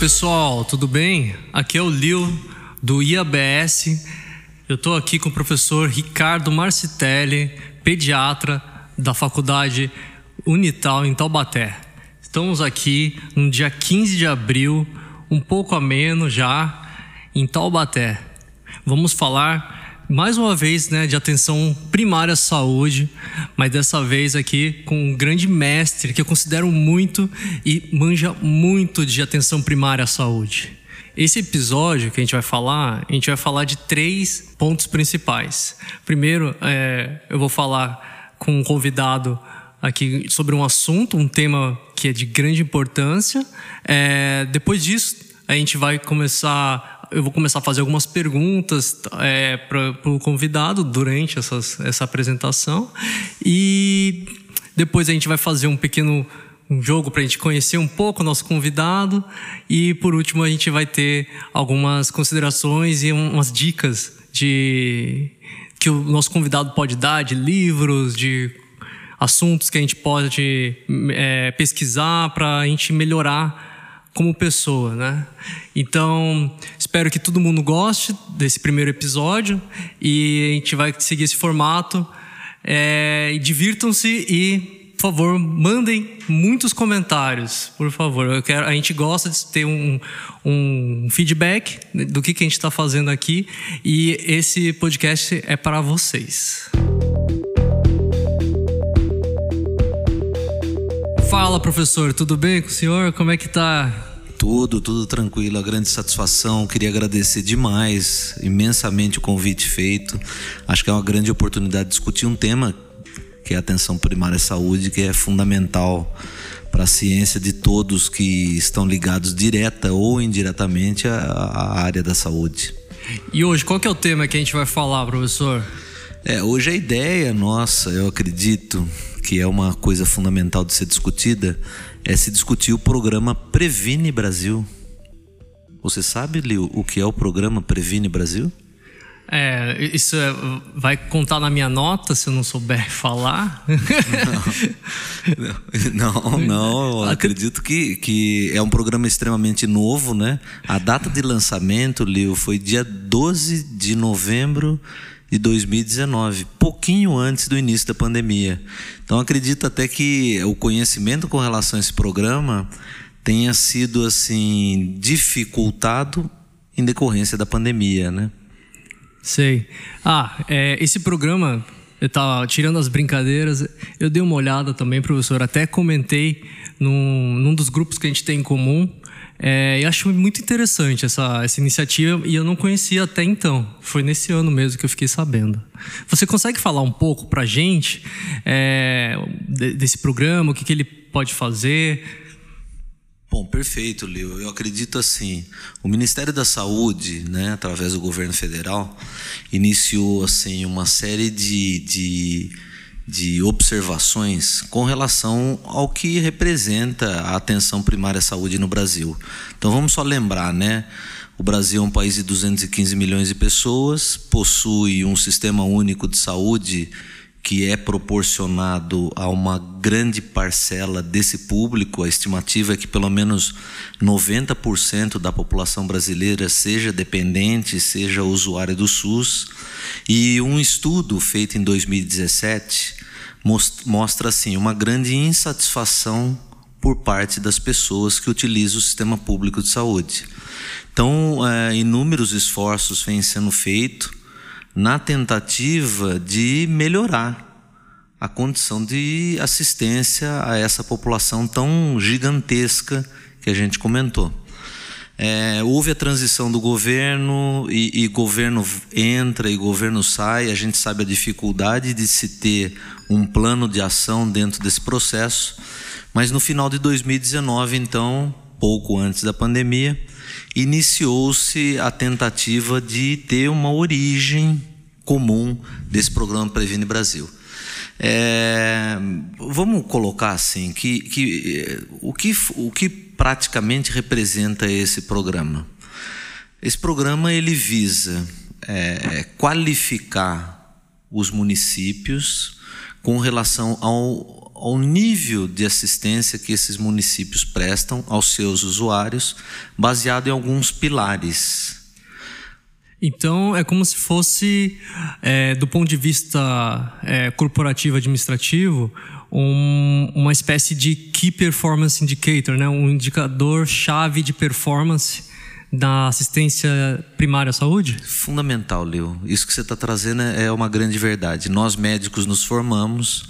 pessoal, tudo bem? Aqui é o Lil do IABS. Eu estou aqui com o professor Ricardo Marcitelli, pediatra da Faculdade Unital em Taubaté. Estamos aqui no dia 15 de abril, um pouco a menos já, em Taubaté. Vamos falar mais uma vez, né, de atenção primária à saúde, mas dessa vez aqui com um grande mestre que eu considero muito e manja muito de atenção primária à saúde. Esse episódio que a gente vai falar, a gente vai falar de três pontos principais. Primeiro, é, eu vou falar com um convidado aqui sobre um assunto, um tema que é de grande importância. É, depois disso, a gente vai começar eu vou começar a fazer algumas perguntas é, para o convidado durante essas, essa apresentação. E depois a gente vai fazer um pequeno um jogo para a gente conhecer um pouco o nosso convidado. E por último, a gente vai ter algumas considerações e umas dicas de que o nosso convidado pode dar de livros, de assuntos que a gente pode é, pesquisar para a gente melhorar como pessoa, né? Então, espero que todo mundo goste desse primeiro episódio e a gente vai seguir esse formato. É, divirtam-se e, por favor, mandem muitos comentários, por favor. Quero, a gente gosta de ter um, um feedback do que, que a gente está fazendo aqui e esse podcast é para vocês. Fala, professor, tudo bem com o senhor? Como é que tá? Tudo, tudo tranquilo, a grande satisfação. Queria agradecer demais, imensamente o convite feito. Acho que é uma grande oportunidade de discutir um tema que é a atenção primária à saúde, que é fundamental para a ciência de todos que estão ligados direta ou indiretamente à, à área da saúde. E hoje, qual que é o tema que a gente vai falar, professor? É, hoje a ideia nossa, eu acredito, que é uma coisa fundamental de ser discutida, é se discutir o programa Previne Brasil. Você sabe, Lio, o que é o programa Previne Brasil? É, isso é, vai contar na minha nota se eu não souber falar? Não, não, não acredito que, que é um programa extremamente novo, né? A data de lançamento, Lio, foi dia 12 de novembro de 2019, pouquinho antes do início da pandemia. Então acredito até que o conhecimento com relação a esse programa tenha sido assim dificultado em decorrência da pandemia, né? Sei. Ah, é, esse programa, eu tava tirando as brincadeiras, eu dei uma olhada também, professor, até comentei num, num dos grupos que a gente tem em comum, é, eu acho muito interessante essa, essa iniciativa e eu não conhecia até então. Foi nesse ano mesmo que eu fiquei sabendo. Você consegue falar um pouco para a gente é, desse programa, o que, que ele pode fazer? Bom, perfeito, Leo. Eu acredito assim, o Ministério da Saúde, né, através do governo federal, iniciou assim uma série de, de de observações com relação ao que representa a atenção primária à saúde no Brasil. Então vamos só lembrar, né? O Brasil é um país de 215 milhões de pessoas, possui um sistema único de saúde que é proporcionado a uma grande parcela desse público. A estimativa é que pelo menos 90% da população brasileira seja dependente, seja usuária do SUS. E um estudo feito em 2017 mostra assim uma grande insatisfação por parte das pessoas que utilizam o sistema público de saúde. Então, é, inúmeros esforços vêm sendo feitos na tentativa de melhorar a condição de assistência a essa população tão gigantesca que a gente comentou. É, houve a transição do governo e, e, governo entra e governo sai. A gente sabe a dificuldade de se ter um plano de ação dentro desse processo. Mas no final de 2019, então, pouco antes da pandemia, iniciou-se a tentativa de ter uma origem comum desse programa Previne Brasil. É, vamos colocar assim que, que, o que o que praticamente representa esse programa. Esse programa ele visa é, qualificar os municípios com relação ao ao nível de assistência que esses municípios prestam aos seus usuários, baseado em alguns pilares. Então é como se fosse, é, do ponto de vista é, corporativo administrativo, um, uma espécie de Key Performance Indicator, né? um indicador chave de performance da assistência primária à saúde? Fundamental, Leo. Isso que você está trazendo é uma grande verdade. Nós médicos nos formamos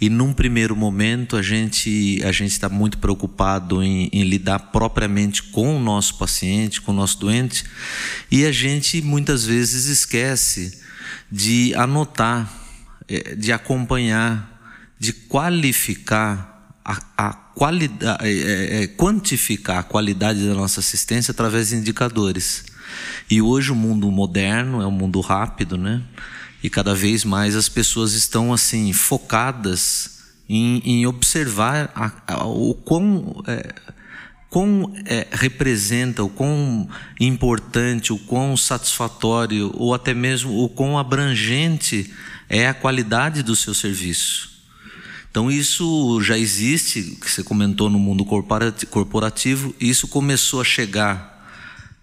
e num primeiro momento a gente a gente está muito preocupado em, em, lidar propriamente com o nosso paciente, com o nosso doente e a gente muitas vezes esquece de anotar, eh, de acompanhar, de qualificar a, a qualidade, é, é, é, quantificar a qualidade da nossa assistência através de indicadores. E hoje o mundo moderno é um mundo rápido, né? E cada vez mais as pessoas estão assim focadas em, em observar a, a, o quão, é, quão é, representa, o quão importante, o quão satisfatório, ou até mesmo o quão abrangente é a qualidade do seu serviço. Então isso já existe, que você comentou no mundo corporativo, isso começou a chegar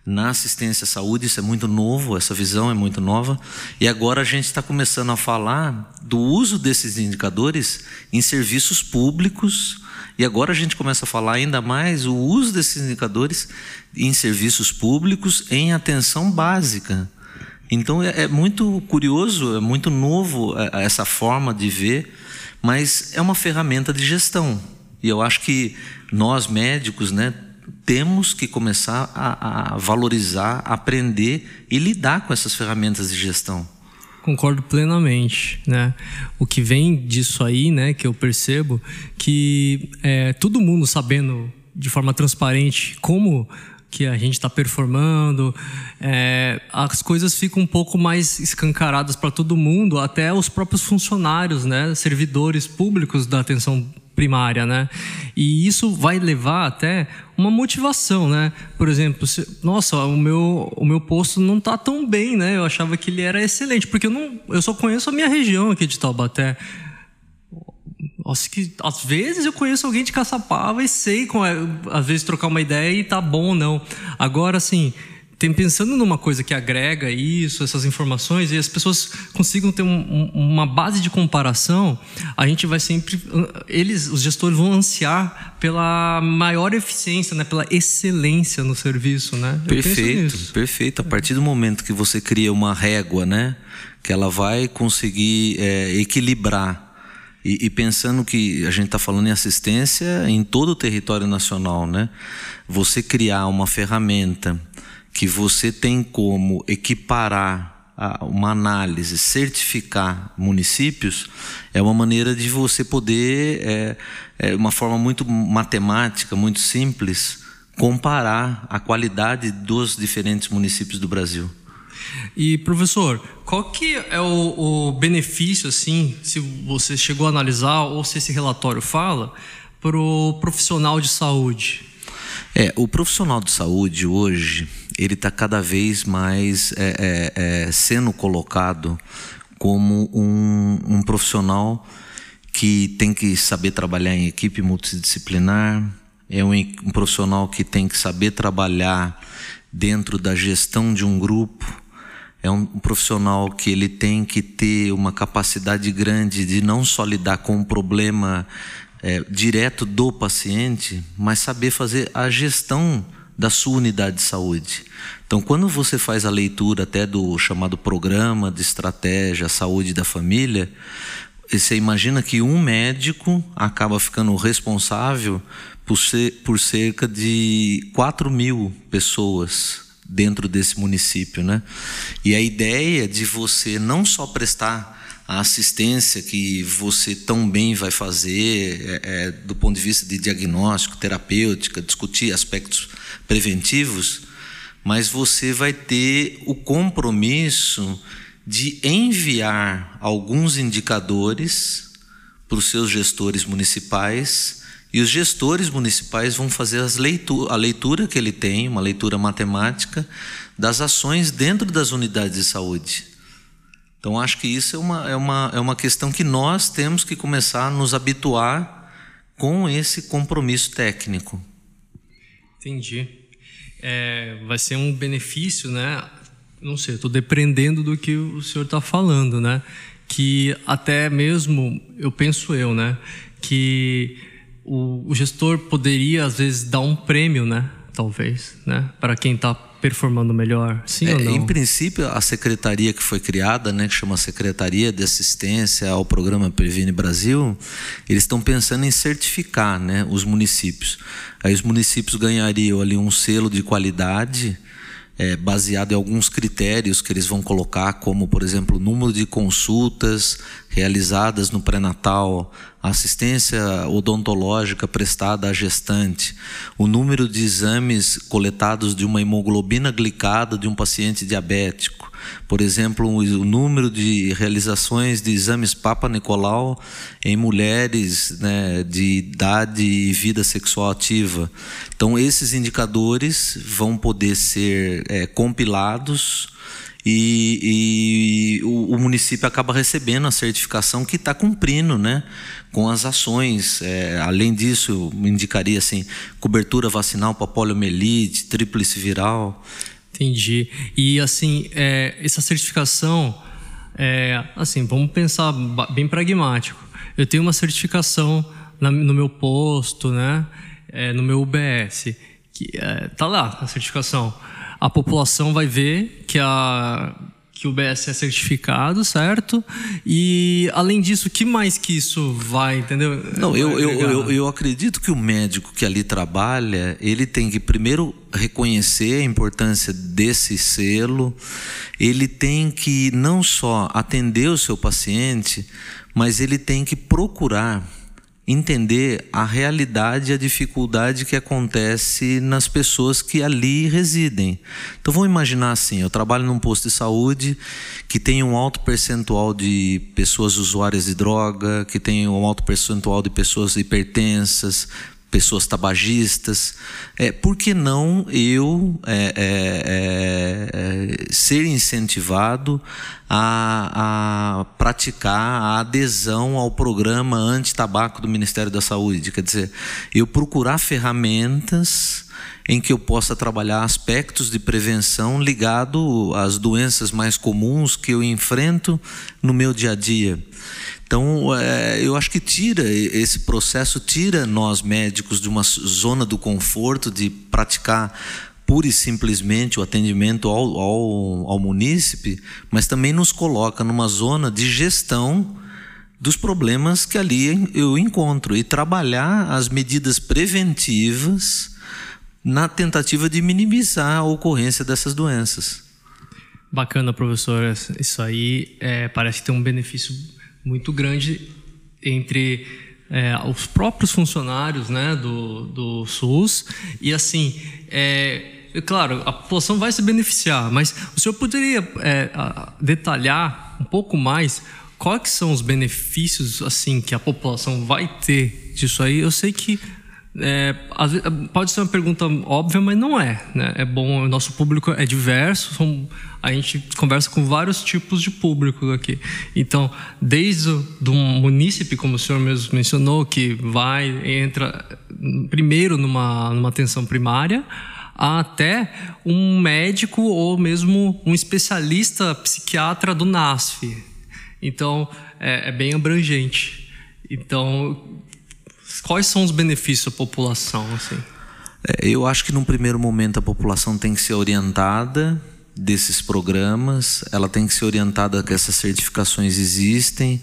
na assistência à saúde, isso é muito novo, essa visão é muito nova, e agora a gente está começando a falar do uso desses indicadores em serviços públicos, e agora a gente começa a falar ainda mais o uso desses indicadores em serviços públicos em atenção básica. Então é, é muito curioso, é muito novo é, essa forma de ver mas é uma ferramenta de gestão. E eu acho que nós médicos, né, temos que começar a, a valorizar, aprender e lidar com essas ferramentas de gestão. Concordo plenamente, né? O que vem disso aí, né, que eu percebo, que é, todo mundo sabendo de forma transparente como que a gente está performando, é, as coisas ficam um pouco mais escancaradas para todo mundo, até os próprios funcionários, né, servidores públicos da atenção primária, né? E isso vai levar até uma motivação, né? Por exemplo, se, nossa, o meu, o meu posto não está tão bem, né? Eu achava que ele era excelente, porque eu não, eu só conheço a minha região aqui de Taubaté. Que às vezes eu conheço alguém de Caçapava e sei, como é, às vezes, trocar uma ideia e tá bom ou não. Agora, assim, tem, pensando numa coisa que agrega isso, essas informações, e as pessoas consigam ter um, uma base de comparação, a gente vai sempre. Eles, os gestores, vão ansiar pela maior eficiência, né, pela excelência no serviço. Né? perfeito, perfeito. A partir do momento que você cria uma régua, né, que ela vai conseguir é, equilibrar e, e, pensando que a gente está falando em assistência em todo o território nacional, né? Você criar uma ferramenta que você tem como equiparar uma análise, certificar municípios, é uma maneira de você poder, é, é uma forma muito matemática, muito simples, comparar a qualidade dos diferentes municípios do Brasil. E professor, qual que é o, o, benefício, assim, se você chegou a analisar ou se esse relatório fala, para o profissional de saúde? É, o profissional de saúde hoje ele está cada vez mais é, é, é, sendo colocado como um, um profissional que tem que saber trabalhar em equipe multidisciplinar, é um, um profissional que tem que saber trabalhar dentro da gestão de um grupo, é um profissional que ele tem que ter uma capacidade grande de não só lidar com o problema é, direto do paciente, mas saber fazer a gestão da sua unidade de saúde. Então, quando você faz a leitura até do chamado programa de estratégia saúde da família, você imagina que um médico acaba ficando responsável por, ser, por cerca de 4 mil pessoas dentro desse município, né? E a ideia de você não só prestar a assistência que você tão bem vai fazer é, é, do ponto de vista de diagnóstico, terapêutica, discutir aspectos preventivos, mas você vai ter o compromisso de enviar alguns indicadores para os seus gestores municipais e os gestores municipais vão fazer a leitura que ele tem, uma leitura matemática, das ações dentro das unidades de saúde. Então, acho que isso é uma, é, uma, é uma questão que nós temos que começar a nos habituar com esse compromisso técnico. Entendi. É, vai ser um benefício, né? Não sei, estou dependendo do que o senhor está falando, né? Que até mesmo, eu penso eu, né? Que o, o gestor poderia, às vezes, dar um prêmio, né? Talvez, né? Para quem está performando melhor? Sim é, ou não? Em princípio, a secretaria que foi criada, né, que chama Secretaria de Assistência ao Programa Previne Brasil, eles estão pensando em certificar né, os municípios. Aí os municípios ganhariam ali um selo de qualidade é, baseado em alguns critérios que eles vão colocar, como, por exemplo, o número de consultas realizadas no pré-natal, assistência odontológica prestada à gestante, o número de exames coletados de uma hemoglobina glicada de um paciente diabético, por exemplo, o número de realizações de exames Papa Nicolau em mulheres né, de idade e vida sexual ativa. Então, esses indicadores vão poder ser é, compilados e, e o, o, município acaba recebendo a certificação que está cumprindo né, com as ações. É, além disso, indicaria assim, cobertura vacinal para poliomielite, tríplice viral. Entendi. E assim, é, essa certificação, é, assim, vamos pensar bem pragmático. Eu tenho uma certificação na, no meu posto, né, é, no meu UBS, que é, tá lá a certificação. A população vai ver que a que o BS é certificado, certo? E além disso, o que mais que isso vai, entendeu? Não, eu, eu, eu, eu, acredito que o médico que ali trabalha, ele tem que primeiro reconhecer a importância desse selo, ele tem que não só atender o seu paciente, mas ele tem que procurar entender a realidade e a dificuldade que acontece nas pessoas que ali residem. Então vamos imaginar assim, eu trabalho num posto de saúde que tem um alto percentual de pessoas usuárias de droga, que tem um alto percentual de pessoas hipertensas, pessoas tabagistas. É, por que não eu é, é, é, ser incentivado a, a, praticar a adesão ao programa anti-tabaco do Ministério da Saúde? Quer dizer, eu procurar ferramentas em que eu possa trabalhar aspectos de prevenção ligado às doenças mais comuns que eu enfrento no meu dia a dia. Então, é, eu acho que tira esse processo, tira nós médicos de uma zona do conforto de praticar pura e simplesmente o atendimento ao, ao, ao munícipe, mas também nos coloca numa zona de gestão dos problemas que ali eu encontro e trabalhar as medidas preventivas na tentativa de minimizar a ocorrência dessas doenças. Bacana, professor. Isso aí é, parece ter um benefício muito grande entre é, os próprios funcionários né, do, do SUS. E assim é, claro a população vai se beneficiar mas o senhor poderia é, detalhar um pouco mais quais são os benefícios assim que a população vai ter disso aí? Eu sei que é, pode ser uma pergunta óbvia, mas não é. Né? É bom, o nosso público é diverso, são, a gente conversa com vários tipos de público aqui. Então, desde o do munícipe, como o senhor mesmo mencionou, que vai, entra primeiro numa, numa atenção primária, até um médico ou mesmo um especialista psiquiatra do NASF. Então, é, é bem abrangente. Então, Quais são os benefícios à população? Assim? É, eu acho que num primeiro momento a população tem que ser orientada desses programas, ela tem que ser orientada que essas certificações existem,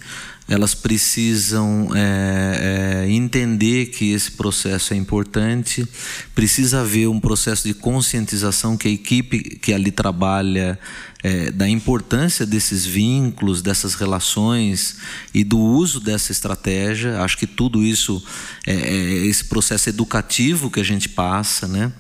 elas precisam é, é, entender que esse processo é importante, precisa haver um processo de conscientização que a equipe que ali trabalha é, da importância desses vínculos, dessas relações e do uso dessa estratégia. Acho que tudo isso é, é esse processo educativo que a gente passa, né?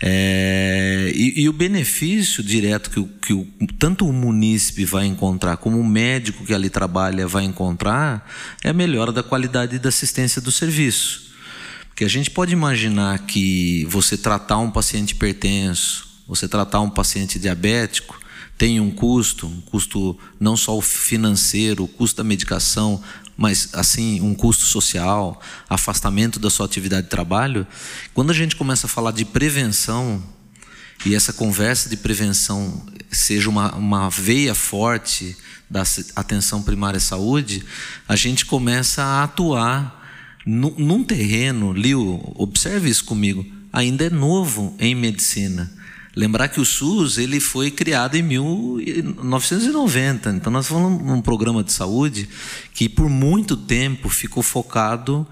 É, e, e, o benefício direto que, o, que o, tanto o munícipe vai encontrar como o médico que ali trabalha vai encontrar é a melhora da qualidade da assistência do serviço. Porque a gente pode imaginar que você tratar um paciente hipertenso, você tratar um paciente diabético, tem um custo, um custo não só financeiro, o custo da medicação, mas assim um custo social, afastamento da sua atividade de trabalho. Quando a gente começa a falar de prevenção e essa conversa de prevenção seja uma, uma veia forte da atenção primária à saúde, a gente começa a atuar num terreno, Liu, observe isso comigo, ainda é novo em medicina. Lembrar que o SUS ele foi criado em 1990, então nós falamos um programa de saúde que por muito tempo ficou focado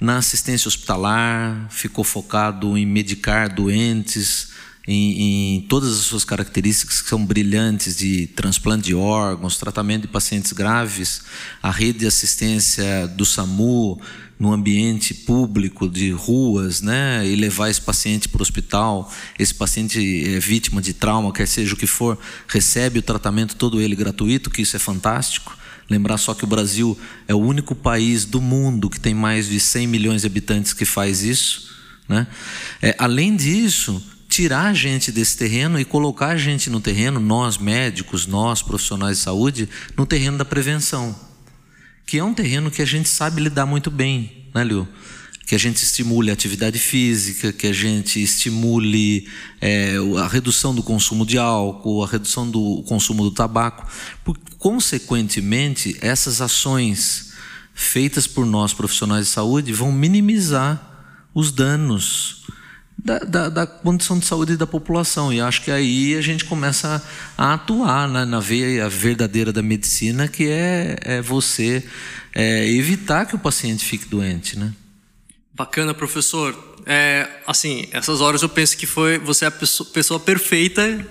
na assistência hospitalar, ficou focado em medicar doentes, em, em, todas as suas características que são brilhantes de transplante de órgãos, tratamento de pacientes graves, a rede de assistência do SAMU no ambiente público de ruas, né, e levar esse paciente para o hospital, esse paciente é vítima de trauma, quer seja o que for, recebe o tratamento todo ele gratuito, que isso é fantástico. Lembrar só que o Brasil é o único país do mundo que tem mais de 100 milhões de habitantes que faz isso. Né? É, além disso, tirar a gente desse terreno e colocar a gente no terreno, nós médicos, nós profissionais de saúde, no terreno da prevenção que é um terreno que a gente sabe lidar muito bem, né, Liu? Que a gente estimule a atividade física, que a gente estimule é, a redução do consumo de álcool, a redução do consumo do tabaco. Porque, consequentemente, essas ações feitas por nós profissionais de saúde vão minimizar os danos da, da, da, condição de saúde da população. E acho que aí a gente começa a, atuar né, na veia verdadeira da medicina, que é, é você é, evitar que o paciente fique doente. Né? Bacana, professor. É, assim, essas horas eu penso que foi você é a pessoa, pessoa perfeita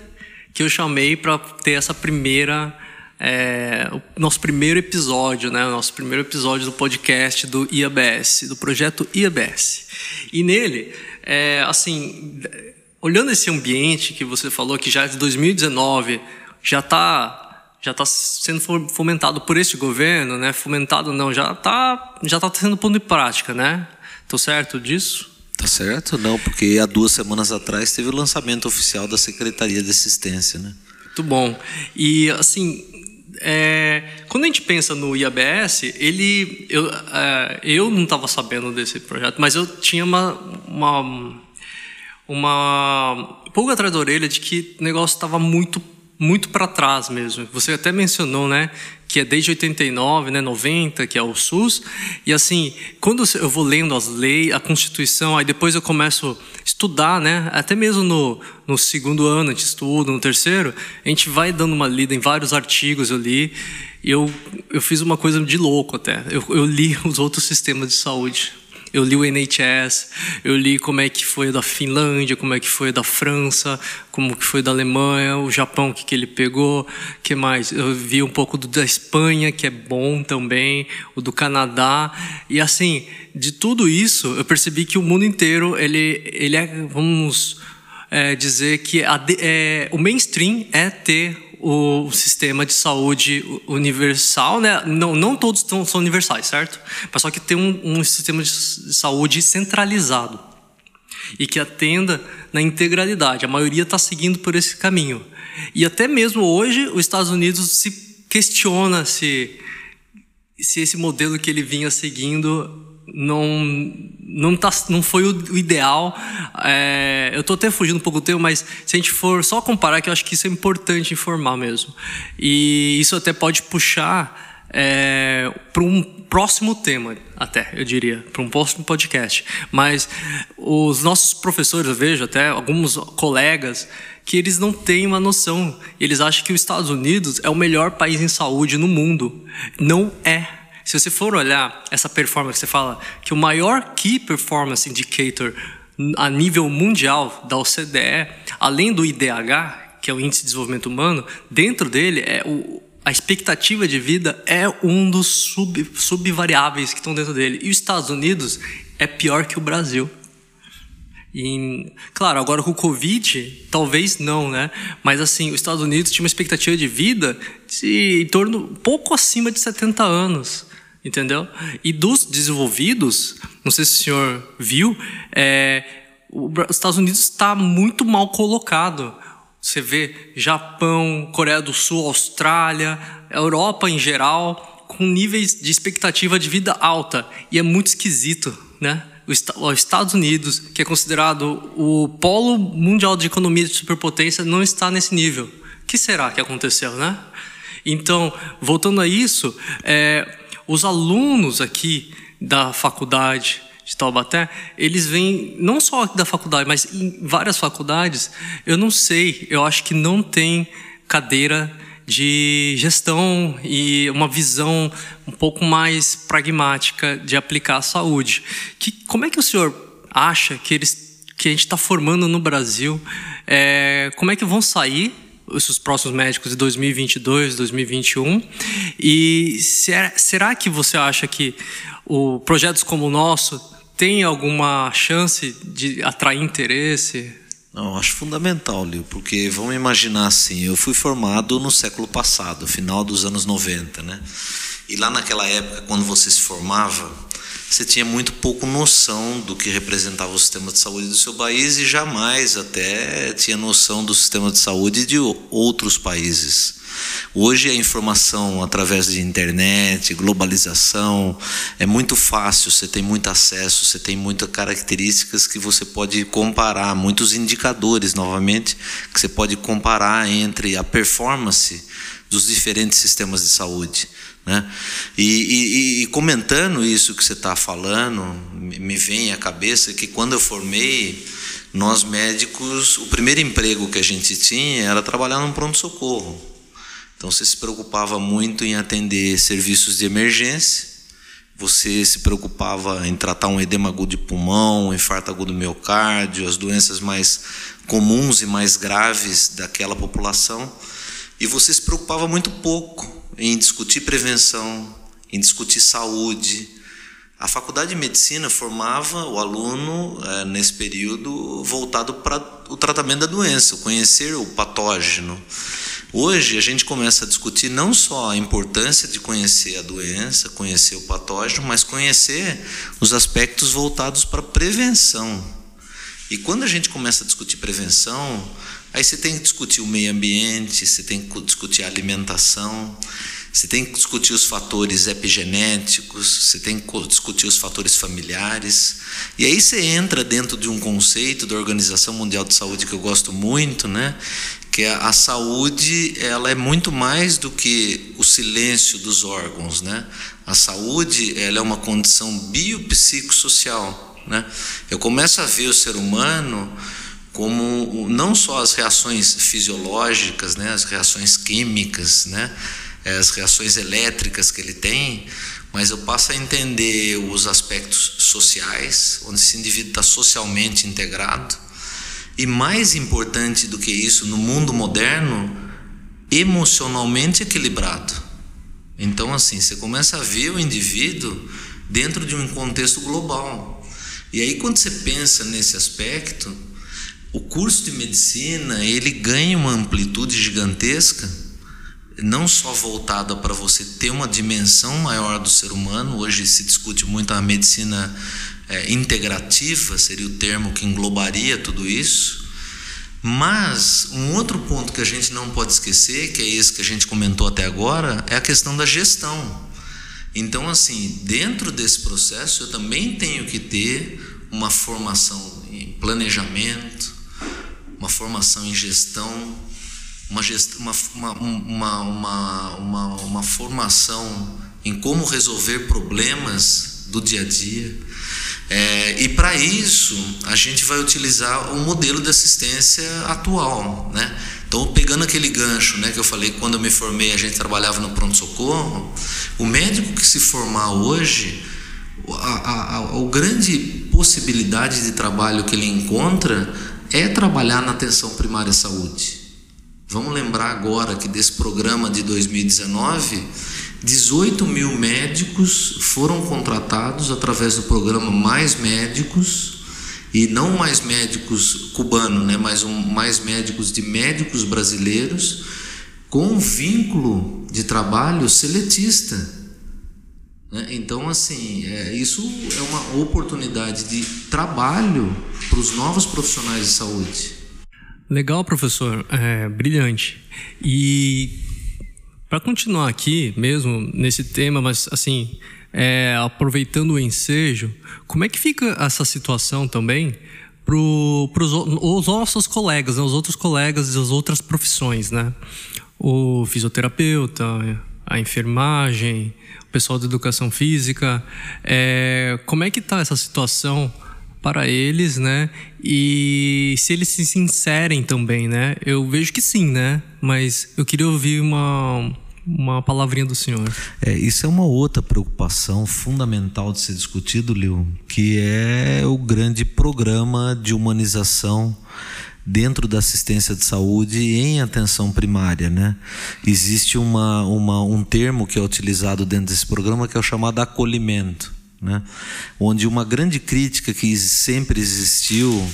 que eu chamei para ter essa primeira é, o nosso primeiro episódio, né? O nosso primeiro episódio do podcast do IABS, do projeto IABS. E nele é, assim, olhando esse ambiente que você falou, que já é de 2019 já está já está sendo fomentado por este governo, né? Fomentado não, já está já tá sendo pondo em prática, né? Tô certo disso? Tá certo, não, porque há duas semanas atrás teve o lançamento oficial da Secretaria de Assistência, né? Muito bom. E assim, é, quando a gente pensa no IABS, ele, eu, é, eu não estava sabendo desse projeto, mas eu tinha uma, uma, uma pulga atrás da orelha de que o negócio estava muito muito para trás mesmo. Você até mencionou, né, que é desde 89, né, 90, que é o SUS. E assim, quando eu vou lendo as leis, a Constituição, aí depois eu começo a estudar, né, até mesmo no, no segundo ano a gente estuda, no terceiro, a gente vai dando uma lida em vários artigos eu li. E eu, eu fiz uma coisa de louco até. Eu, eu li os outros sistemas de saúde eu li o NHS, eu li como é que foi da Finlândia, como é que foi da França, como que foi da Alemanha, o Japão, que, que ele pegou, que mais? Eu vi um pouco do da Espanha, que é bom também, o do Canadá. E assim, de tudo isso, eu percebi que o mundo inteiro, ele, ele é, vamos é, dizer que a, é, o mainstream é ter o sistema de saúde universal, né? Não, não todos são, universais, certo? Mas só que tem um, um sistema de saúde centralizado e que atenda na integralidade. A maioria está seguindo por esse caminho. E até mesmo hoje, os Estados Unidos se questiona se, se esse modelo que ele vinha seguindo não não, tá, não foi o, ideal. É, eu estou até fugindo um pouco do tema, mas se a gente for só comparar, que eu acho que isso é importante informar mesmo. E isso até pode puxar é, para um próximo tema, até, eu diria, para um próximo podcast. Mas os nossos professores, eu vejo até alguns colegas, que eles não têm uma noção. Eles acham que os Estados Unidos é o melhor país em saúde no mundo. Não é se você for olhar essa performance, você fala que o maior Key Performance Indicator a nível mundial da OCDE, além do IDH, que é o Índice de Desenvolvimento Humano, dentro dele é o, a expectativa de vida é um dos sub, subvariáveis que estão dentro dele. E os Estados Unidos é pior que o Brasil. E, claro, agora com o Covid, talvez não, né? Mas assim, os Estados Unidos tinha uma expectativa de vida de em torno pouco acima de 70 anos entendeu? E dos desenvolvidos, não sei se o senhor viu, é, os Estados Unidos está muito mal colocado. Você vê Japão, Coreia do Sul, Austrália, Europa em geral, com níveis de expectativa de vida alta. E é muito esquisito, né? Os Estados Unidos, que é considerado o polo mundial de economia de superpotência, não está nesse nível. O que será que aconteceu, né? Então, voltando a isso, é, os alunos aqui da faculdade de Taubaté, eles vêm não só da faculdade, mas em várias faculdades, eu não sei, eu acho que não tem cadeira de gestão e uma visão um pouco mais pragmática de aplicar a saúde. Que, como é que o senhor acha que eles que a gente está formando no Brasil, é, como é que vão sair os próximos médicos de 2022, 2021? E será, será que você acha que o, projetos como o nosso tem alguma chance de atrair interesse? Não, acho fundamental, Lio, porque vamos imaginar assim, eu fui formado no século passado, final dos anos 90, né? E lá naquela época, quando você se formava, você tinha muito pouco noção do que representava o sistema de saúde do seu país e jamais até tinha noção do sistema de saúde de outros países. Hoje a informação através de internet, globalização, é muito fácil, você tem muito acesso, você tem muitas características que você pode comparar, muitos indicadores, novamente, que você pode comparar entre a performance dos diferentes sistemas de saúde. Né? E, e, e, comentando isso que você está falando, me vem à cabeça que quando eu formei, nós médicos, o primeiro emprego que a gente tinha era trabalhar num pronto-socorro. Então você se preocupava muito em atender serviços de emergência, você se preocupava em tratar um edema agudo de pulmão, um infarto agudo do miocárdio, as doenças mais comuns e mais graves daquela população, e você se preocupava muito pouco em discutir prevenção, em discutir saúde. A faculdade de medicina formava o aluno é, nesse período voltado para o tratamento da doença, conhecer o patógeno. Hoje a gente começa a discutir não só a importância de conhecer a doença, conhecer o patógeno, mas conhecer os aspectos voltados para a prevenção. E quando a gente começa a discutir prevenção, Aí você tem que discutir o meio ambiente, você tem que discutir a alimentação, você tem que discutir os fatores epigenéticos, você tem que discutir os fatores familiares. E aí você entra dentro de um conceito da Organização Mundial de Saúde que eu gosto muito, né? Que é a saúde, ela é muito mais do que o silêncio dos órgãos, né? A saúde, ela é uma condição biopsicossocial, né? Eu começo a ver o ser humano como não só as reações fisiológicas, né, as reações químicas, né, eh, as reações elétricas que ele tem, mas eu passo a entender os aspectos sociais, onde esse indivíduo está socialmente integrado, e mais importante do que isso, no mundo moderno, emocionalmente equilibrado. Então, assim, você começa a ver o indivíduo dentro de um contexto global. E aí, quando você pensa nesse aspecto, o curso de medicina ele ganha uma amplitude gigantesca, não só voltada para você ter uma dimensão maior do ser humano. Hoje se discute muito a medicina é, integrativa, seria o termo que englobaria tudo isso. Mas um outro ponto que a gente não pode esquecer, que é esse que a gente comentou até agora, é a questão da gestão. Então, assim, dentro desse processo, eu também tenho que ter uma formação em planejamento, uma formação em gestão, uma, gest, uma, uma, uma, uma, uma formação em como resolver problemas do dia a dia. É, e para isso, a gente vai utilizar o modelo de assistência atual. Né? Então, pegando aquele gancho né, que eu falei, quando eu me formei, a gente trabalhava no pronto-socorro. O médico que se formar hoje, a, a, a, a grande possibilidade de trabalho que ele encontra é trabalhar na atenção primária à saúde. Vamos lembrar agora que desse programa de 2019, 18 mil médicos foram contratados através do programa Mais Médicos, e não mais médicos cubanos, né, mas um, mais médicos de médicos brasileiros, com vínculo de trabalho seletista. Né? Então, assim, é, isso é uma oportunidade de trabalho para os novos profissionais de saúde. Legal, professor. É, brilhante. E para continuar aqui mesmo nesse tema, mas assim, é, aproveitando o ensejo, como é que fica essa situação também para os nossos colegas, né, os outros colegas das outras profissões, né? O fisioterapeuta, a enfermagem, pessoal da educação física. É, como é que está essa situação para eles, né? E se eles se inserem também, né? Eu vejo que sim, né? Mas eu queria ouvir uma uma palavrinha do senhor. É, isso é uma outra preocupação fundamental de ser discutido, Liu, que é o grande programa de humanização dentro da assistência de saúde em atenção primária, né? Existe uma, uma, um termo que é utilizado dentro desse programa que é o chamado acolhimento, né? Onde uma grande crítica que sempre existiu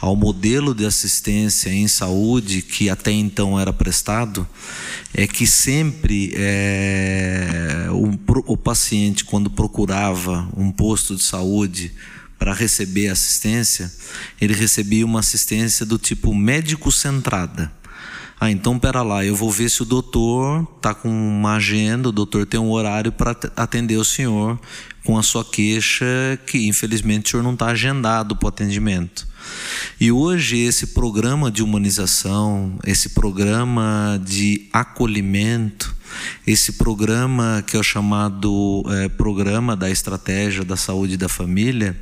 ao modelo de assistência em saúde que até então era prestado é que sempre é, o, o paciente quando procurava um posto de saúde para receber assistência, ele recebia uma assistência do tipo médico centrada. Ah, então pera lá, eu vou ver se o doutor está com uma agenda, o doutor tem um horário para atender o senhor com a sua queixa, que infelizmente o senhor não está agendado para o atendimento. E hoje esse programa de humanização, esse programa de acolhimento, esse programa que é o chamado é, Programa da Estratégia da Saúde da Família,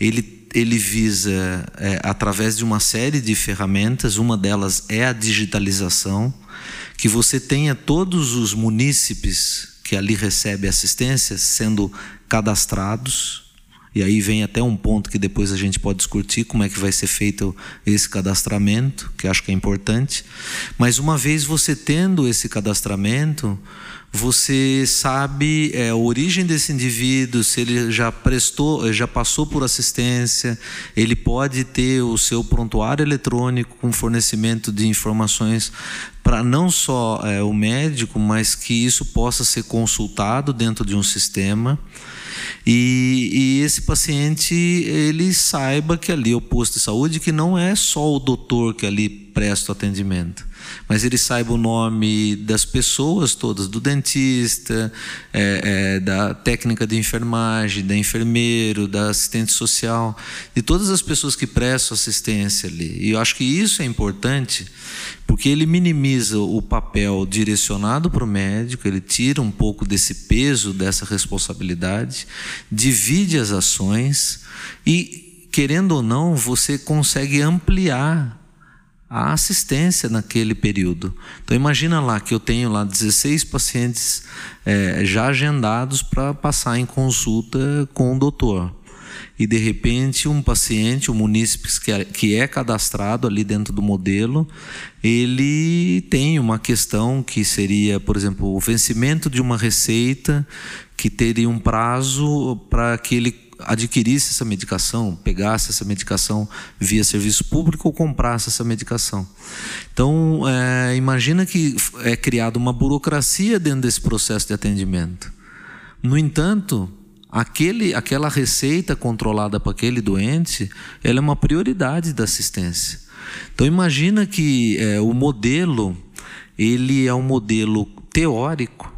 ele, ele visa, é, através de uma série de ferramentas, uma delas é a digitalização, que você tenha todos os munícipes que ali recebem assistência sendo cadastrados e aí vem até um ponto que depois a gente pode discutir como é que vai ser feito esse cadastramento, que acho que é importante. Mas uma vez você tendo esse cadastramento, você sabe é, a origem desse indivíduo, se ele já prestou, já passou por assistência, ele pode ter o seu prontuário eletrônico com fornecimento de informações para não só é, o médico, mas que isso possa ser consultado dentro de um sistema. E, e, esse paciente ele saiba que ali é o posto de saúde, que não é só o doutor que ali presta o atendimento mas ele saiba o nome das pessoas todas, do dentista, é, é, da técnica de enfermagem, da enfermeiro, da assistente social, de todas as pessoas que prestam assistência ali. E eu acho que isso é importante, porque ele minimiza o papel direcionado para o médico, ele tira um pouco desse peso, dessa responsabilidade, divide as ações e, querendo ou não, você consegue ampliar a assistência naquele período. Então imagina lá que eu tenho lá 16 pacientes é, já agendados para passar em consulta com o doutor. E de repente um paciente, um munícipe que é, que é cadastrado ali dentro do modelo, ele tem uma questão que seria, por exemplo, o vencimento de uma receita que teria um prazo para que ele adquirisse essa medicação, pegasse essa medicação via serviço público ou comprasse essa medicação. Então, é, imagina que é criada uma burocracia dentro desse processo de atendimento. No entanto, aquele, aquela receita controlada para aquele doente, ela é uma prioridade da assistência. Então, imagina que é, o modelo, ele é um modelo teórico,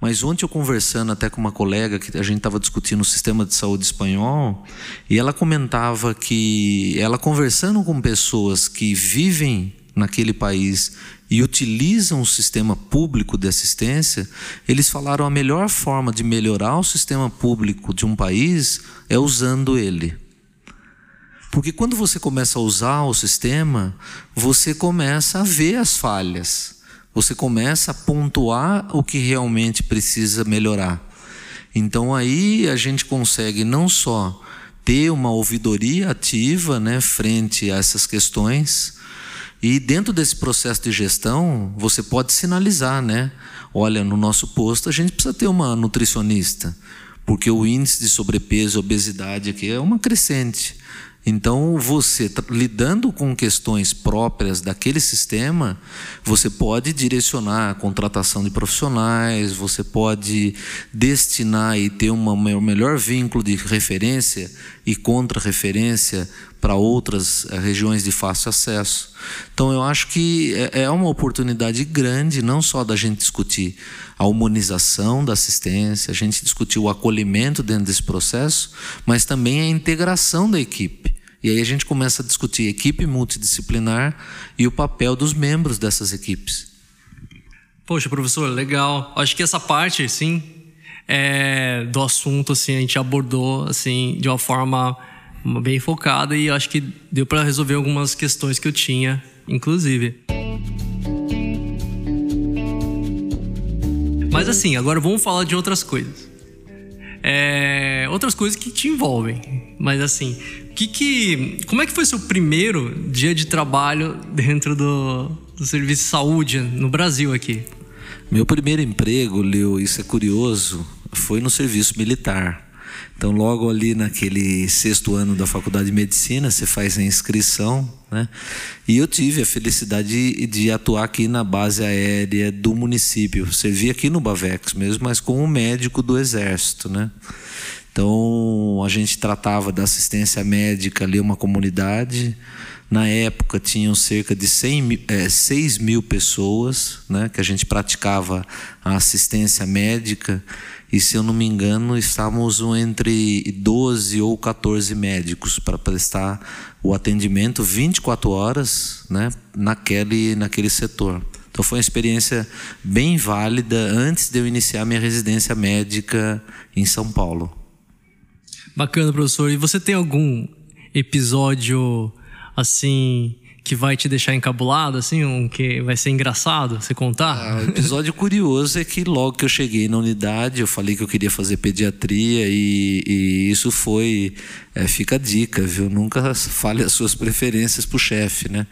mas ontem eu conversando até com uma colega que a gente estava discutindo o sistema de saúde espanhol e ela comentava que ela conversando com pessoas que vivem naquele país e utilizam o sistema público de assistência, eles falaram a melhor forma de melhorar o sistema público de um país é usando ele. Porque quando você começa a usar o sistema, você começa a ver as falhas. Você começa a pontuar o que realmente precisa melhorar. Então aí a gente consegue não só ter uma ouvidoria ativa, né, frente a essas questões, e dentro desse processo de gestão, você pode sinalizar, né? Olha, no nosso posto a gente precisa ter uma nutricionista, porque o índice de sobrepeso e obesidade aqui é uma crescente. Então, você lidando com questões próprias daquele sistema, você pode direcionar a contratação de profissionais, você pode destinar e ter um melhor vínculo de referência e contra-referência para outras eh, regiões de fácil acesso. Então, eu acho que é, é uma oportunidade grande, não só da gente discutir a humanização da assistência, a gente discutir o acolhimento dentro desse processo, mas também a integração da equipe. E aí a gente começa a discutir equipe multidisciplinar e o papel dos membros dessas equipes. Poxa, professor, legal. Acho que essa parte, sim, é, do assunto, assim, a gente abordou, assim, de uma forma bem focada e acho que deu para resolver algumas questões que eu tinha, inclusive. Mas assim, agora vamos falar de outras coisas. É, outras coisas que te envolvem. Mas assim, que que, como é que foi seu primeiro dia de trabalho dentro do, do serviço de saúde no Brasil aqui? Meu primeiro emprego, Leo, isso é curioso, foi no serviço militar. Então, logo ali naquele sexto ano da faculdade de medicina, você faz a inscrição, né? E eu tive a felicidade de, de atuar aqui na base aérea do município. Servi aqui no Bavex mesmo, mas como médico do Exército, né? Então, a gente tratava da assistência médica ali, uma comunidade. Na época, tinham cerca de 100 mil, é, 6 mil pessoas né, que a gente praticava a assistência médica. E, se eu não me engano, estávamos entre 12 ou 14 médicos para prestar o atendimento 24 horas né, naquele, naquele setor. Então foi uma experiência bem válida antes de eu iniciar minha residência médica em São Paulo. Bacana, professor. E você tem algum episódio assim que vai te deixar encabulado, assim, um que vai ser engraçado você contar? Ah, o episódio curioso é que logo que eu cheguei na unidade, eu falei que eu queria fazer pediatria e, e isso foi. É, fica a dica, viu? Nunca fale as suas preferências pro chefe, né?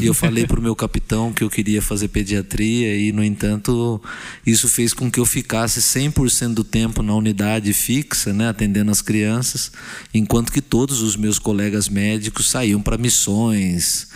E eu falei pro meu capitão que eu queria fazer pediatria e, no entanto, isso fez com que eu ficasse 100% do tempo na unidade fixa, né, atendendo as crianças, enquanto que todos os meus colegas médicos saíam para missões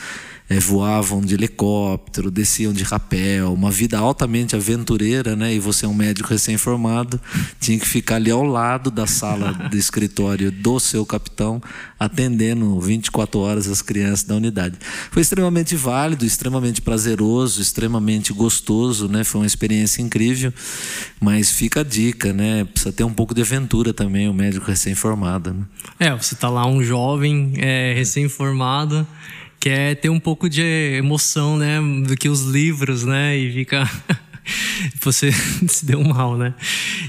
é, voavam de helicóptero, desciam de rapel, uma vida altamente aventureira, né? E você é um médico recém-formado, tinha que ficar ali ao lado da sala do escritório do seu capitão, atendendo 24 horas as crianças da unidade. Foi extremamente válido, extremamente prazeroso, extremamente gostoso, né? Foi uma experiência incrível, mas fica a dica, né? Precisa ter um pouco de aventura também, o médico recém-formado. Né? É, você está lá um jovem é, recém-formado quer ter um pouco de emoção, né, do que os livros, né, e fica você se deu mal, né?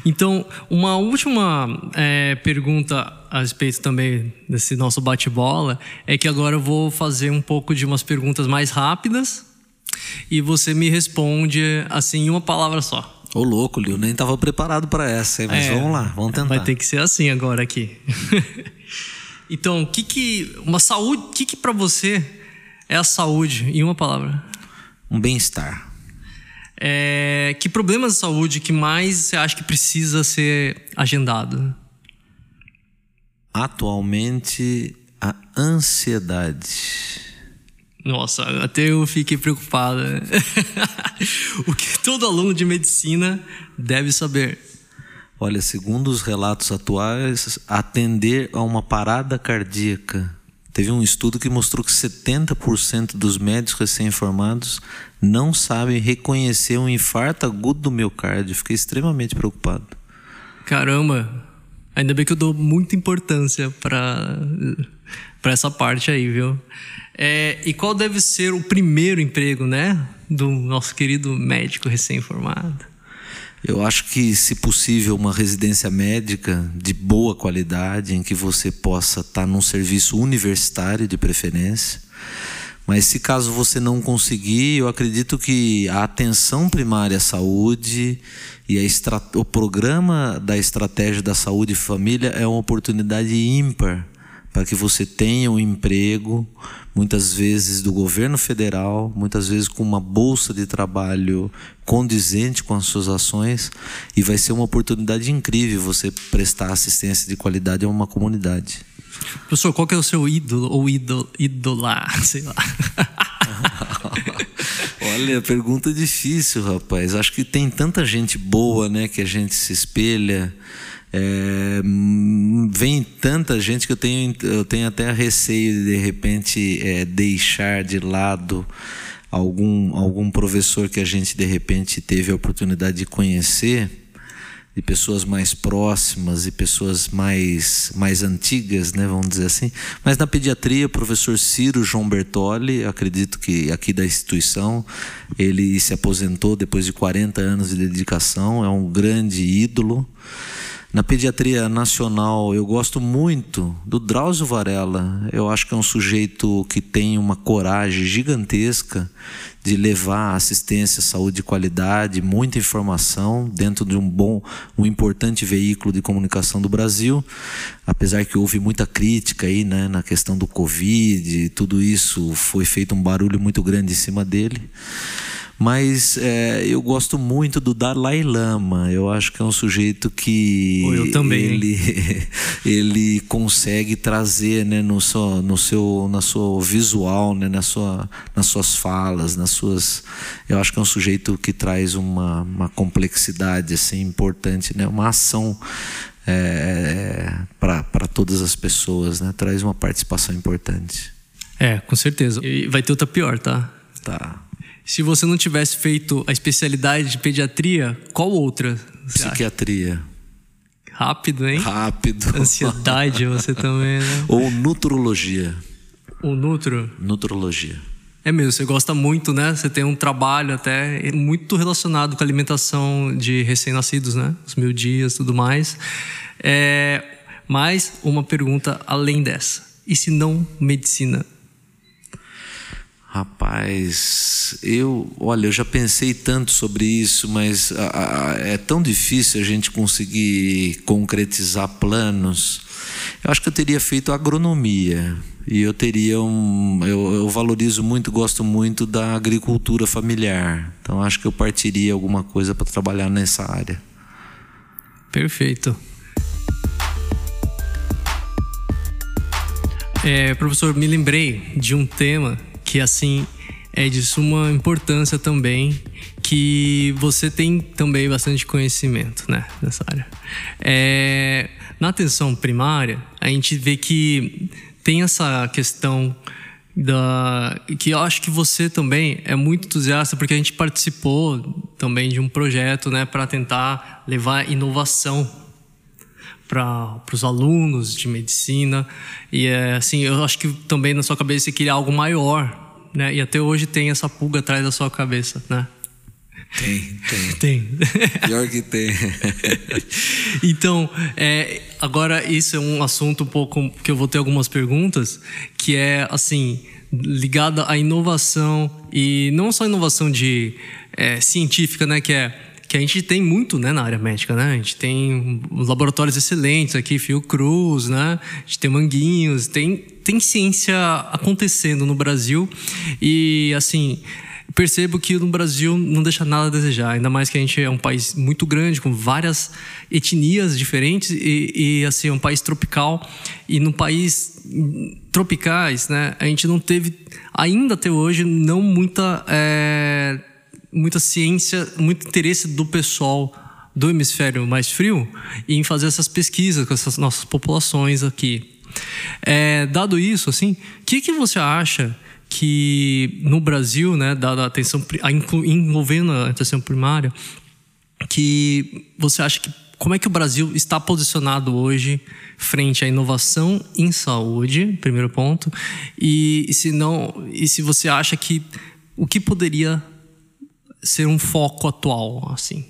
Então, uma última é, pergunta a respeito também desse nosso bate-bola é que agora eu vou fazer um pouco de umas perguntas mais rápidas e você me responde assim em uma palavra só. Ô louco, Lio, nem estava preparado para essa, hein? mas é, vamos lá, vamos tentar. Vai ter que ser assim agora aqui. então, o que que uma saúde, o que que para você é a saúde, em uma palavra. Um bem-estar. É, que problemas de saúde que mais você acha que precisa ser agendado? Atualmente, a ansiedade. Nossa, até eu fiquei preocupada. o que todo aluno de medicina deve saber? Olha, segundo os relatos atuais, atender a uma parada cardíaca Teve um estudo que mostrou que 70% dos médicos recém-formados não sabem reconhecer um infarto agudo do miocárdio. Fiquei extremamente preocupado. Caramba! Ainda bem que eu dou muita importância para para essa parte aí, viu? É, e qual deve ser o primeiro emprego, né, do nosso querido médico recém-formado? Eu acho que, se possível, uma residência médica de boa qualidade, em que você possa estar num serviço universitário de preferência. Mas se caso você não conseguir, eu acredito que a atenção primária à saúde e o programa da estratégia da saúde e família é uma oportunidade ímpar para que você tenha um emprego, muitas vezes do governo federal, muitas vezes com uma bolsa de trabalho condizente com as suas ações, e vai ser uma oportunidade incrível você prestar assistência de qualidade a uma comunidade. Professor, qual é o seu ídolo ou ídolo, ídola, sei lá? Olha, pergunta difícil, rapaz. Acho que tem tanta gente boa, né, que a gente se espelha. É, vem tanta gente que eu tenho, eu tenho até receio de de repente é, deixar de lado algum, algum professor que a gente de repente teve a oportunidade de conhecer de pessoas mais próximas e pessoas mais, mais antigas, né, vamos dizer assim. Mas na pediatria, o professor Ciro João Bertoli, acredito que aqui da instituição, ele se aposentou depois de 40 anos de dedicação, é um grande ídolo. Na pediatria nacional, eu gosto muito do Drauzio Varela. Eu acho que é um sujeito que tem uma coragem gigantesca de levar assistência, saúde de qualidade, muita informação dentro de um bom, um importante veículo de comunicação do Brasil. Apesar que houve muita crítica aí, né, na questão do Covid, tudo isso foi feito um barulho muito grande em cima dele. Mas é, eu gosto muito do Dalai Lama. Eu acho que é um sujeito que eu também. ele ele consegue trazer, né, no seu, no seu, na sua visual, né, na sua, nas suas falas, nas suas. Eu acho que é um sujeito que traz uma, uma complexidade assim importante, né, uma ação é, para todas as pessoas, né, traz uma participação importante. É, com certeza. E vai ter outra pior, tá? Tá. Se você não tivesse feito a especialidade de pediatria, qual outra? Psiquiatria. Rápido, hein? Rápido. Ansiedade, você também, né? Ou nutrologia. O nutro? Nutrologia. É mesmo, você gosta muito, né? Você tem um trabalho até muito relacionado com a alimentação de recém-nascidos, né? Os mil dias tudo mais. É, mas uma pergunta além dessa. E se não medicina? Rapaz, eu, olha, eu já pensei tanto sobre isso, mas a, a, é tão difícil a gente conseguir concretizar planos. Eu acho que eu teria feito agronomia e eu teria um, eu, eu valorizo muito, gosto muito da agricultura familiar. Então acho que eu partiria alguma coisa para trabalhar nessa área. Perfeito. É, professor, me lembrei de um tema que assim é de suma importância também, que você tem também bastante conhecimento né, nessa área. É, na atenção primária, a gente vê que tem essa questão da que eu acho que você também é muito entusiasta porque a gente participou também de um projeto né para tentar levar inovação para os alunos de medicina e é assim eu acho que também na sua cabeça você queria algo maior né? E até hoje tem essa pulga atrás da sua cabeça, né? Tem, tem. Tem. Pior que tem. então, é, agora isso é um assunto um pouco que eu vou ter algumas perguntas, que é assim ligada à inovação e não só inovação de é, científica, né? Que é que a gente tem muito né, na área médica, né? A gente tem laboratórios excelentes aqui, Fiocruz, né? A gente tem Manguinhos, tem, tem ciência acontecendo no Brasil e, assim, percebo que no Brasil não deixa nada a desejar, ainda mais que a gente é um país muito grande, com várias etnias diferentes e, e assim, é um país tropical. E num país tropicais, né, a gente não teve, ainda até hoje, não muita... É, muita ciência, muito interesse do pessoal do hemisfério mais frio em fazer essas pesquisas com essas nossas populações aqui. É, dado isso, assim, o que, que você acha que no Brasil, né, dada a atenção, envolvendo a atenção primária, que você acha que como é que o Brasil está posicionado hoje frente à inovação em saúde, primeiro ponto, e, e se não, e se você acha que o que poderia ser um foco atual, assim,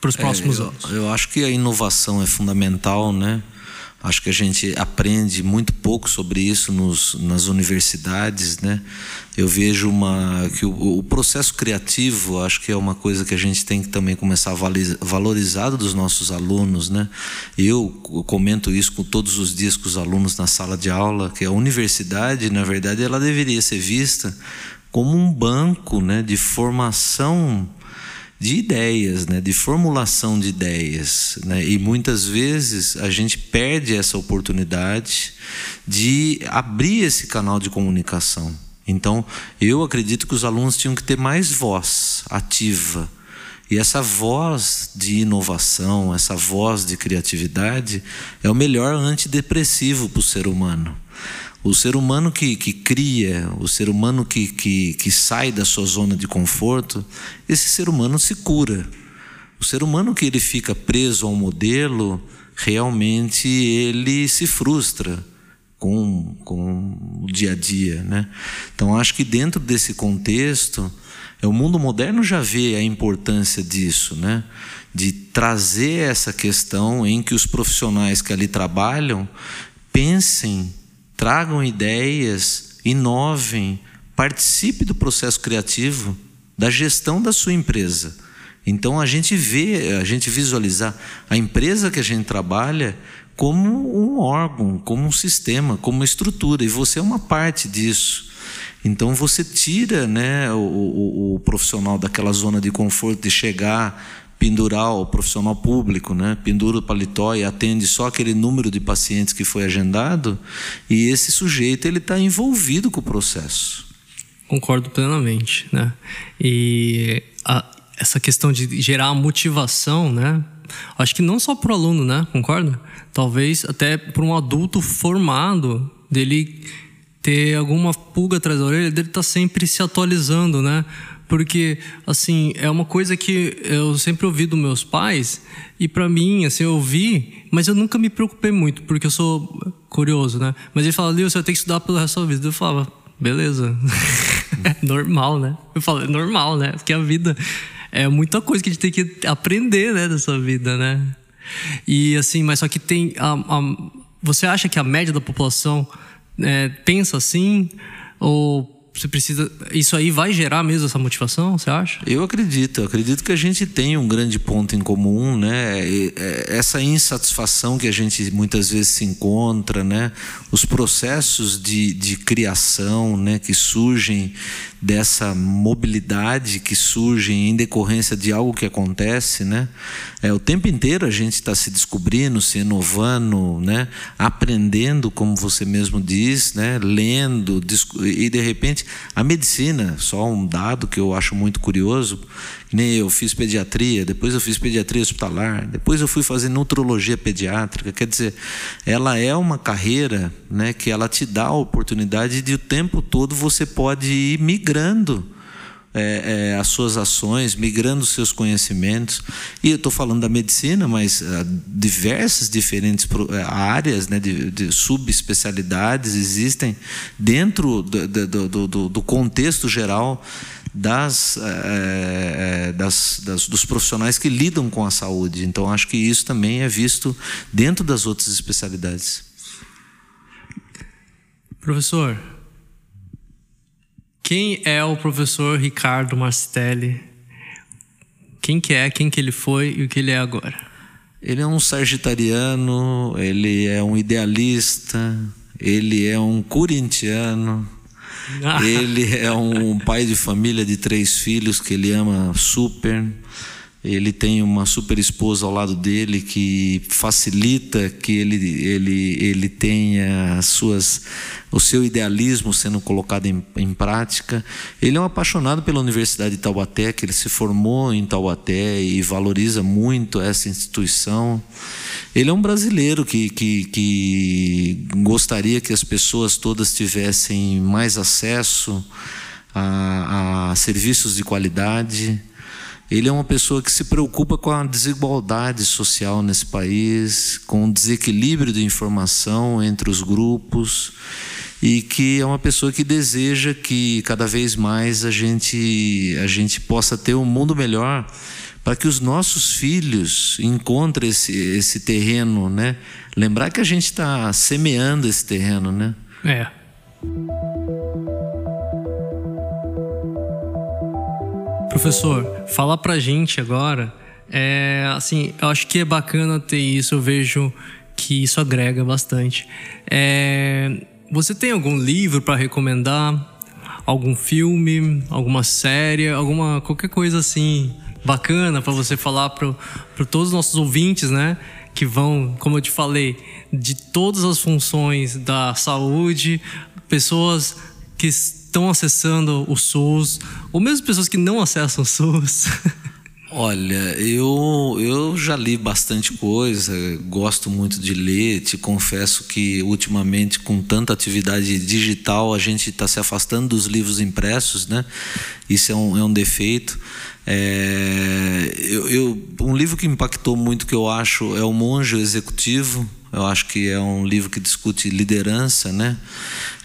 para os próximos é, eu, anos? Eu acho que a inovação é fundamental, né? Acho que a gente aprende muito pouco sobre isso nos, nas universidades, né? Eu vejo uma que o, o, processo criativo, acho que é uma coisa que a gente tem que também começar a valorizar dos nossos alunos, né? Eu comento isso com todos os dias com os alunos na sala de aula, que a universidade, na verdade, ela deveria ser vista como um banco né, de formação de ideias, né, de formulação de ideias. Né? E muitas vezes a gente perde essa oportunidade de abrir esse canal de comunicação. Então, eu acredito que os alunos tinham que ter mais voz ativa E essa voz de inovação, essa voz de criatividade, é o melhor antidepressivo para o ser humano. O ser humano que, que cria, o ser humano que, que, que sai da sua zona de conforto, esse ser humano se cura. O ser humano que ele fica preso a um modelo, realmente ele se frustra com, com o dia a dia. Né? Então, acho que dentro desse contexto, é, o mundo moderno já vê a importância disso, né? de trazer essa questão em que os profissionais que ali trabalham pensem, tragam ideias, inovem, participe do processo criativo da gestão da sua empresa. Então a gente vê, a gente visualizar a empresa que a gente trabalha como um órgão, como um sistema, como uma estrutura, e você é uma parte disso. Então você tira né, o, o, o profissional daquela zona de conforto de chegar, pendurar o profissional público, né? pendura o paletó e atende só aquele número de pacientes que foi agendado, e esse sujeito ele está envolvido com o processo. Concordo plenamente, né? E a, essa questão de gerar motivação, né? Acho que não só para o aluno, né? Concorda? Talvez até para um adulto formado dele ter alguma pulga atrás da orelha, dele estar tá sempre se atualizando, né? Porque, assim, é uma coisa que eu sempre ouvi dos meus pais, e para mim, assim, eu ouvi, mas eu nunca me preocupei muito, porque eu sou curioso, né? Mas ele fala, Leo, você vai ter que estudar pelo resto da vida. Eu falava, beleza. é normal, né? Eu falo, é normal, né? Porque a vida é muita coisa que a gente tem que aprender, né, dessa vida, né? E assim, mas só que tem. A, a, você acha que a média da população é, pensa assim? Ou você precisa. Isso aí vai gerar mesmo essa motivação, você acha? Eu acredito, eu acredito que a gente tem um grande ponto em comum, né? Essa insatisfação que a gente muitas vezes se encontra, né? Os processos de, de criação, né? Que surgem dessa mobilidade que surge em decorrência de algo que acontece, né? É, o tempo inteiro a gente está se descobrindo, se inovando, né? Aprendendo, como você mesmo diz, né? Lendo e de repente a medicina, só um dado que eu acho muito curioso, nem eu fiz pediatria, depois eu fiz pediatria hospitalar, depois eu fui fazer nutrologia pediátrica. Quer dizer, ela é uma carreira né, que ela te dá a oportunidade de o tempo todo você pode ir migrando. É, é, as suas ações, migrando os seus conhecimentos. E eu estou falando da medicina, mas uh, diversas diferentes uh, áreas né, de, de subespecialidades existem dentro do, do, do, do contexto geral das, é, das, das, dos profissionais que lidam com a saúde. Então, acho que isso também é visto dentro das outras especialidades. Professor, quem é o professor Ricardo Marstelli? Quem que é, quem que ele foi e o que ele é agora? Ele é um sagitariano, ele é um idealista, ele é um corintiano, ele é um pai de família de três filhos que ele ama super. Ele tem uma super esposa ao lado dele que facilita que ele, ele, ele tenha suas, o seu idealismo sendo colocado em, em prática. Ele é um apaixonado pela Universidade de Taubaté, que ele se formou em Taubaté e valoriza muito essa instituição. Ele é um brasileiro que, que, que gostaria que as pessoas todas tivessem mais acesso a, a serviços de qualidade ele é uma pessoa que se preocupa com a desigualdade social nesse país, com o desequilíbrio de informação entre os grupos e que é uma pessoa que deseja que cada vez mais a gente a gente possa ter um mundo melhor para que os nossos filhos encontrem esse, esse terreno, né? Lembrar que a gente está semeando esse terreno, né? É. Professor, fala pra gente agora. É, assim, eu acho que é bacana ter isso, eu vejo que isso agrega bastante. É, você tem algum livro para recomendar? Algum filme, alguma série, alguma qualquer coisa assim bacana para você falar para todos os nossos ouvintes, né? Que vão, como eu te falei, de todas as funções da saúde, pessoas que estão acessando o SUS, ou mesmo pessoas que não acessam o SUS? Olha, eu, eu já li bastante coisa, gosto muito de ler. Te confesso que ultimamente, com tanta atividade digital, a gente está se afastando dos livros impressos, né? Isso é um, é um defeito. É, eu, eu, um livro que impactou muito, que eu acho, é O Monge Executivo. Eu acho que é um livro que discute liderança, né?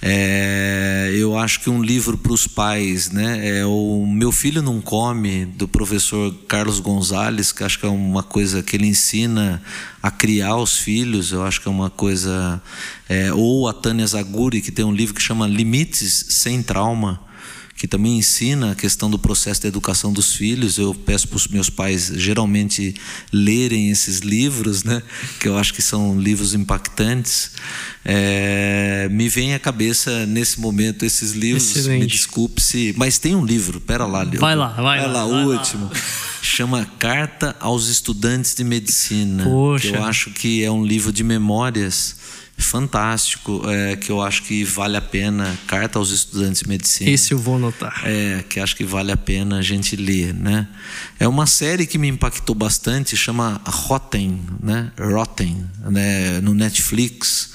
É, eu acho que um livro para os pais, né? É o Meu Filho Não Come, do professor Carlos Gonzalez, que acho que é uma coisa que ele ensina a criar os filhos, eu acho que é uma coisa. É, ou a Tânia Zaguri, que tem um livro que chama Limites Sem Trauma que também ensina a questão do processo de educação dos filhos. Eu peço para os meus pais geralmente lerem esses livros, né? que eu acho que são livros impactantes. É, me vem à cabeça nesse momento esses livros. Excelente. Me desculpe se. Mas tem um livro, pera lá, Leo. Vai lá, vai, vai lá. o último. Lá. Chama Carta aos Estudantes de Medicina. Poxa. Que eu acho que é um livro de memórias fantástico, é, que eu acho que vale a pena, Carta aos Estudantes de Medicina. Esse eu vou anotar. É, que acho que vale a pena a gente ler, né? É uma série que me impactou bastante, chama Rotten, né? Rotten, né? no Netflix,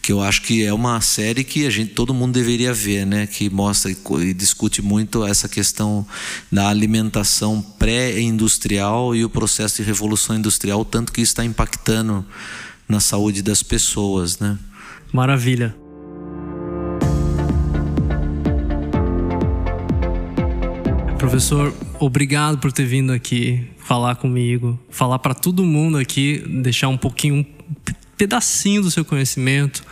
que eu acho que é uma série que a gente todo mundo deveria ver, né? Que mostra e discute muito essa questão da alimentação pré-industrial e o processo de revolução industrial, tanto que está impactando na saúde das pessoas, né? Maravilha. Professor, obrigado por ter vindo aqui falar comigo, falar para todo mundo aqui, deixar um pouquinho, um pedacinho do seu conhecimento.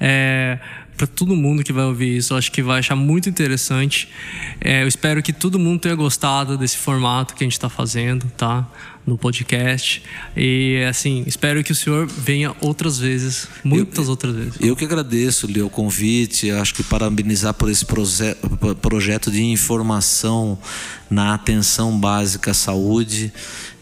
É, para todo mundo que vai ouvir isso. Eu acho que vai achar muito interessante. É, eu espero que todo mundo tenha gostado desse formato que a gente está fazendo, tá? No podcast. E, assim, espero que o senhor venha outras vezes, muitas eu, outras vezes. Eu que agradeço, Leo, o convite. Acho que parabenizar por esse projeto de informação na atenção básica à saúde.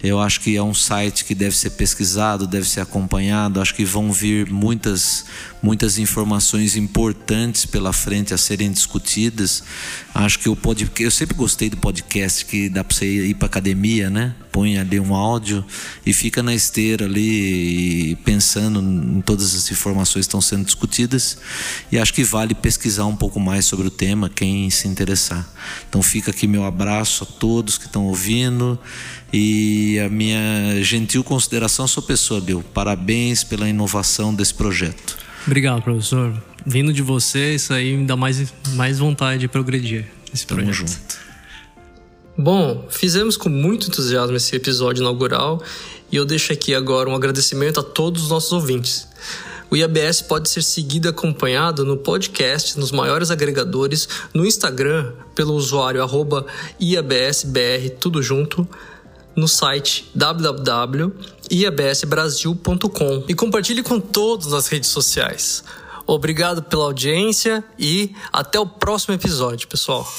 Eu acho que é um site que deve ser pesquisado, deve ser acompanhado. Acho que vão vir muitas, muitas informações importantes pela frente a serem discutidas. Acho que o podcast, eu sempre gostei do podcast que dá para você ir para academia, né? Põe ali um áudio e fica na esteira ali pensando em todas as informações que estão sendo discutidas. E acho que vale pesquisar um pouco mais sobre o tema, quem se interessar. Então fica aqui meu abraço a todos que estão ouvindo e a minha gentil consideração à sua pessoa, Bill. Parabéns pela inovação desse projeto. Obrigado, professor. Vindo de você, isso aí me dá mais, mais vontade de progredir nesse Tamo projeto. Junto. Bom, fizemos com muito entusiasmo esse episódio inaugural e eu deixo aqui agora um agradecimento a todos os nossos ouvintes. O IABS pode ser seguido e acompanhado no podcast, nos maiores agregadores, no Instagram, pelo usuário IABSBR, tudo junto, no site www.iabsbrasil.com e compartilhe com todos nas redes sociais. Obrigado pela audiência e até o próximo episódio, pessoal.